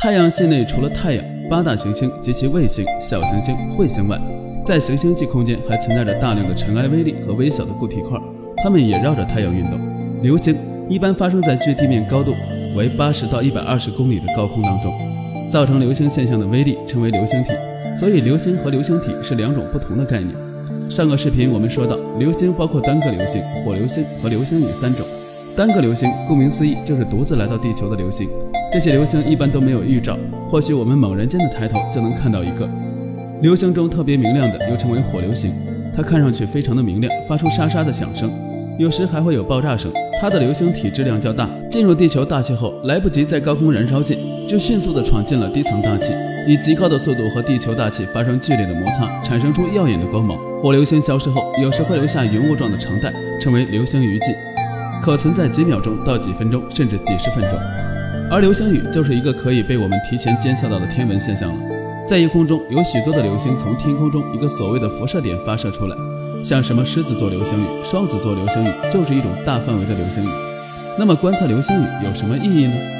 太阳系内除了太阳、八大行星及其卫星、小行星、彗星外，在行星际空间还存在着大量的尘埃微粒和微小的固体块，它们也绕着太阳运动。流星一般发生在距地面高度为八十到一百二十公里的高空当中，造成流星现象的微粒称为流星体。所以，流星和流星体是两种不同的概念。上个视频我们说到，流星包括单个流星、火流星和流星雨三种。单个流星，顾名思义，就是独自来到地球的流星。这些流星一般都没有预兆，或许我们猛然间的抬头就能看到一个。流星中特别明亮的又称为火流星，它看上去非常的明亮，发出沙沙的响声，有时还会有爆炸声。它的流星体质量较大，进入地球大气后，来不及在高空燃烧尽，就迅速的闯进了低层大气，以极高的速度和地球大气发生剧烈的摩擦，产生出耀眼的光芒。火流星消失后，有时会留下云雾状的长带，称为流星余迹，可存在几秒钟到几分钟，甚至几十分钟。而流星雨就是一个可以被我们提前监测到的天文现象了。在夜空中有许多的流星从天空中一个所谓的辐射点发射出来，像什么狮子座流星雨、双子座流星雨，就是一种大范围的流星雨。那么观测流星雨有什么意义呢？